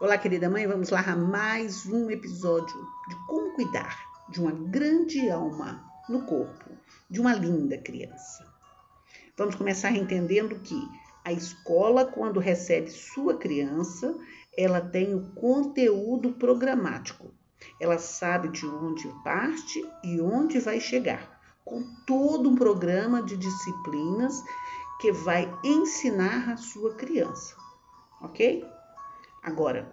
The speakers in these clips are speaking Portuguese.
Olá, querida mãe, vamos lá a mais um episódio de como cuidar de uma grande alma no corpo de uma linda criança. Vamos começar entendendo que a escola, quando recebe sua criança, ela tem o conteúdo programático. Ela sabe de onde parte e onde vai chegar, com todo um programa de disciplinas que vai ensinar a sua criança, ok? Agora,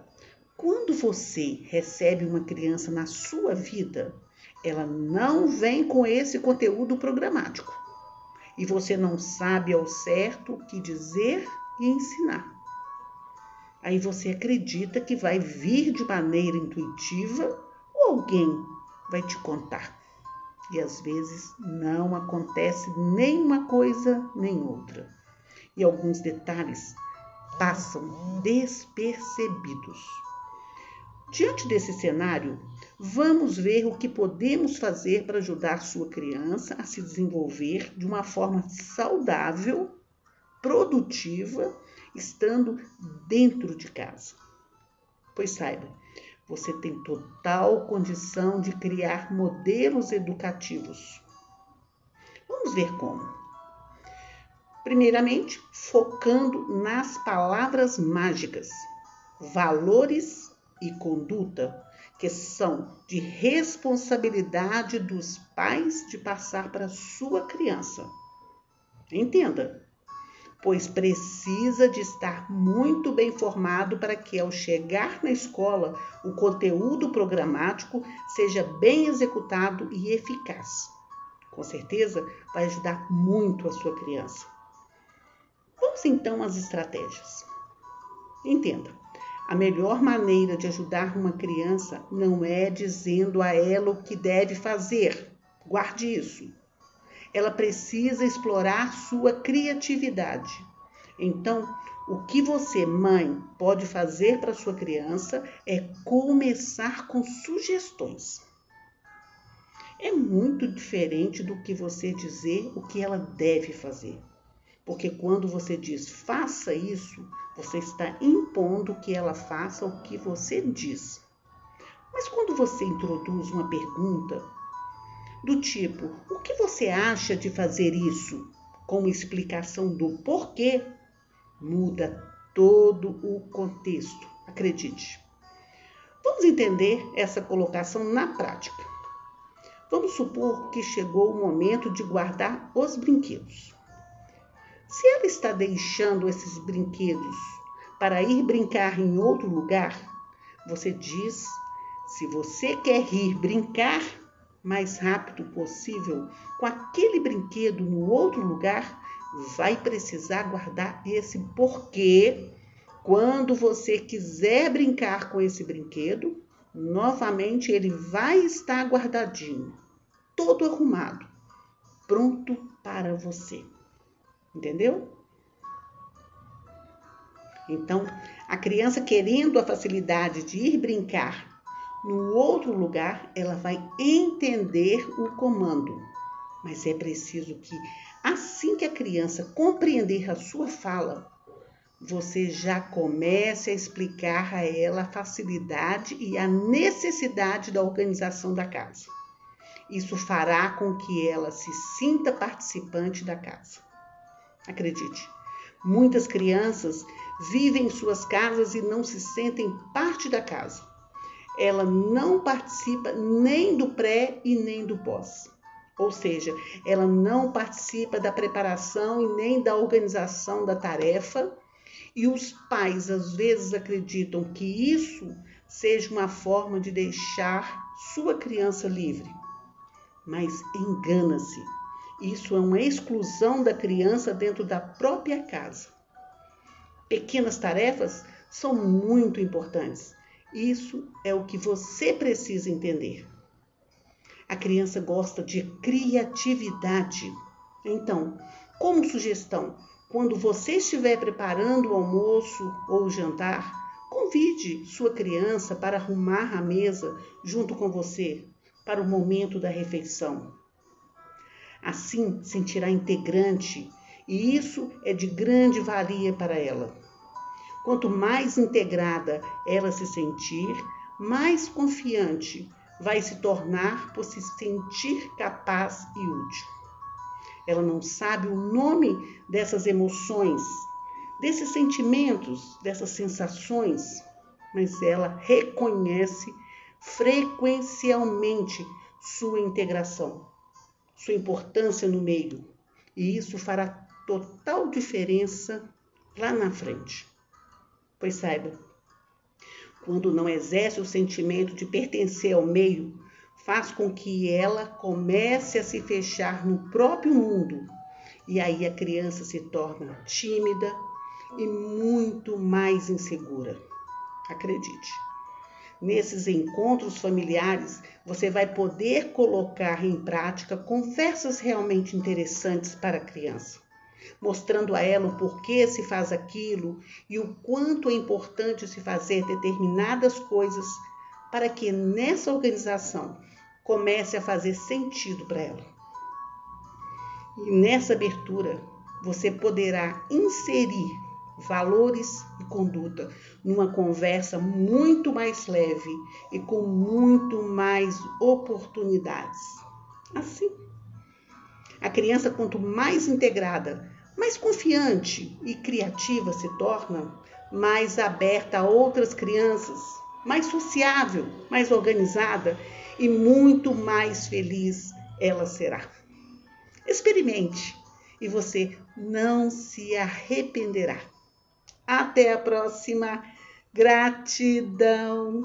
quando você recebe uma criança na sua vida, ela não vem com esse conteúdo programático e você não sabe ao certo o que dizer e ensinar. Aí você acredita que vai vir de maneira intuitiva ou alguém vai te contar. E às vezes não acontece nem uma coisa nem outra. E alguns detalhes passam despercebidos. Diante desse cenário, vamos ver o que podemos fazer para ajudar sua criança a se desenvolver de uma forma saudável, produtiva, estando dentro de casa. Pois saiba, você tem total condição de criar modelos educativos. Vamos ver como. Primeiramente, focando nas palavras mágicas, valores e conduta, que são de responsabilidade dos pais de passar para sua criança. Entenda, pois precisa de estar muito bem formado para que, ao chegar na escola, o conteúdo programático seja bem executado e eficaz. Com certeza, vai ajudar muito a sua criança. Então às estratégias. Entenda, a melhor maneira de ajudar uma criança não é dizendo a ela o que deve fazer. Guarde isso. Ela precisa explorar sua criatividade. Então, o que você, mãe, pode fazer para sua criança é começar com sugestões. É muito diferente do que você dizer o que ela deve fazer. Porque quando você diz faça isso, você está impondo que ela faça o que você diz. Mas quando você introduz uma pergunta do tipo: o que você acha de fazer isso? Com uma explicação do porquê, muda todo o contexto. Acredite. Vamos entender essa colocação na prática. Vamos supor que chegou o momento de guardar os brinquedos. Se ela está deixando esses brinquedos para ir brincar em outro lugar, você diz: se você quer ir brincar mais rápido possível com aquele brinquedo no outro lugar, vai precisar guardar esse porquê. Quando você quiser brincar com esse brinquedo, novamente ele vai estar guardadinho, todo arrumado, pronto para você. Entendeu? Então, a criança querendo a facilidade de ir brincar no outro lugar, ela vai entender o comando. Mas é preciso que, assim que a criança compreender a sua fala, você já comece a explicar a ela a facilidade e a necessidade da organização da casa. Isso fará com que ela se sinta participante da casa. Acredite, muitas crianças vivem em suas casas e não se sentem parte da casa. Ela não participa nem do pré e nem do pós. Ou seja, ela não participa da preparação e nem da organização da tarefa. E os pais às vezes acreditam que isso seja uma forma de deixar sua criança livre. Mas engana-se. Isso é uma exclusão da criança dentro da própria casa. Pequenas tarefas são muito importantes. Isso é o que você precisa entender. A criança gosta de criatividade. Então, como sugestão, quando você estiver preparando o almoço ou o jantar, convide sua criança para arrumar a mesa junto com você para o momento da refeição. Assim sentirá integrante e isso é de grande valia para ela. Quanto mais integrada ela se sentir, mais confiante vai se tornar por se sentir capaz e útil. Ela não sabe o nome dessas emoções, desses sentimentos, dessas sensações, mas ela reconhece frequencialmente sua integração, sua importância no meio, e isso fará total diferença lá na frente. Pois saiba, quando não exerce o sentimento de pertencer ao meio, faz com que ela comece a se fechar no próprio mundo. E aí a criança se torna tímida e muito mais insegura. Acredite. Nesses encontros familiares, você vai poder colocar em prática conversas realmente interessantes para a criança mostrando a ela o porquê se faz aquilo e o quanto é importante se fazer determinadas coisas para que nessa organização comece a fazer sentido para ela. E nessa abertura, você poderá inserir valores conduta numa conversa muito mais leve e com muito mais oportunidades. Assim, a criança, quanto mais integrada, mais confiante e criativa se torna, mais aberta a outras crianças, mais sociável, mais organizada e muito mais feliz ela será. Experimente e você não se arrependerá. Até a próxima. Gratidão.